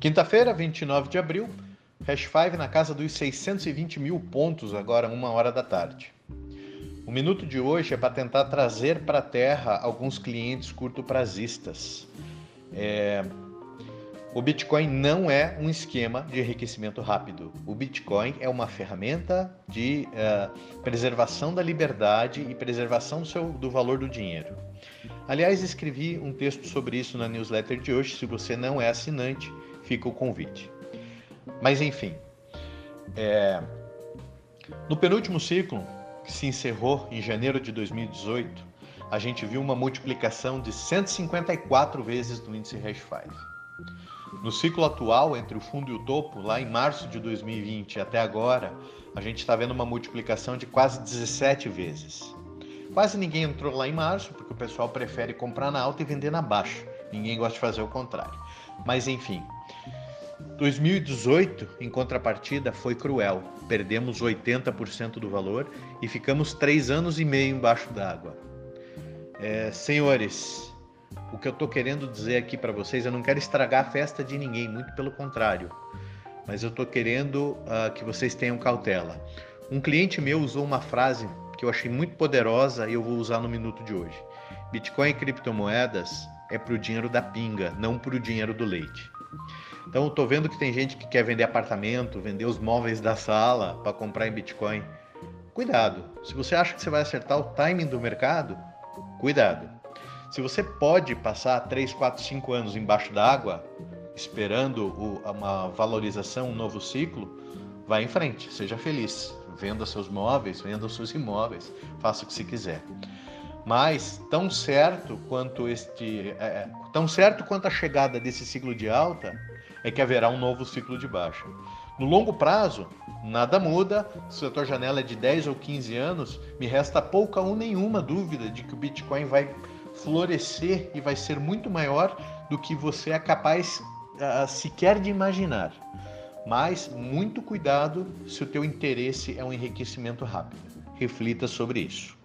Quinta-feira, 29 de abril, Hash 5 na casa dos 620 mil pontos, agora uma hora da tarde. O minuto de hoje é para tentar trazer para a Terra alguns clientes curto-prazistas. É... O Bitcoin não é um esquema de enriquecimento rápido. O Bitcoin é uma ferramenta de uh, preservação da liberdade e preservação do, seu, do valor do dinheiro. Aliás, escrevi um texto sobre isso na newsletter de hoje. Se você não é assinante, fica o convite. Mas enfim, é... no penúltimo ciclo, que se encerrou em janeiro de 2018, a gente viu uma multiplicação de 154 vezes do índice Hash 5. No ciclo atual, entre o fundo e o topo, lá em março de 2020 até agora, a gente está vendo uma multiplicação de quase 17 vezes. Quase ninguém entrou lá em março, porque o pessoal prefere comprar na alta e vender na baixa. Ninguém gosta de fazer o contrário. Mas enfim, 2018, em contrapartida, foi cruel. Perdemos 80% do valor e ficamos três anos e meio embaixo d'água. É, senhores, o que eu estou querendo dizer aqui para vocês, eu não quero estragar a festa de ninguém, muito pelo contrário. Mas eu estou querendo uh, que vocês tenham cautela. Um cliente meu usou uma frase que eu achei muito poderosa e eu vou usar no minuto de hoje. Bitcoin e criptomoedas é para o dinheiro da pinga, não para o dinheiro do leite. Então, estou vendo que tem gente que quer vender apartamento, vender os móveis da sala para comprar em Bitcoin. Cuidado. Se você acha que você vai acertar o timing do mercado, cuidado. Se você pode passar 3, 4, 5 anos embaixo d'água, esperando uma valorização, um novo ciclo, vá em frente, seja feliz. Venda seus móveis, venda seus imóveis, faça o que você quiser. Mas tão certo quanto este, é, é tão certo quanto a chegada desse ciclo de alta, é que haverá um novo ciclo de baixa. No longo prazo, nada muda. Se a tua janela é de 10 ou 15 anos, me resta pouca ou nenhuma dúvida de que o Bitcoin vai florescer e vai ser muito maior do que você é capaz uh, sequer de imaginar. Mas muito cuidado se o teu interesse é um enriquecimento rápido. Reflita sobre isso.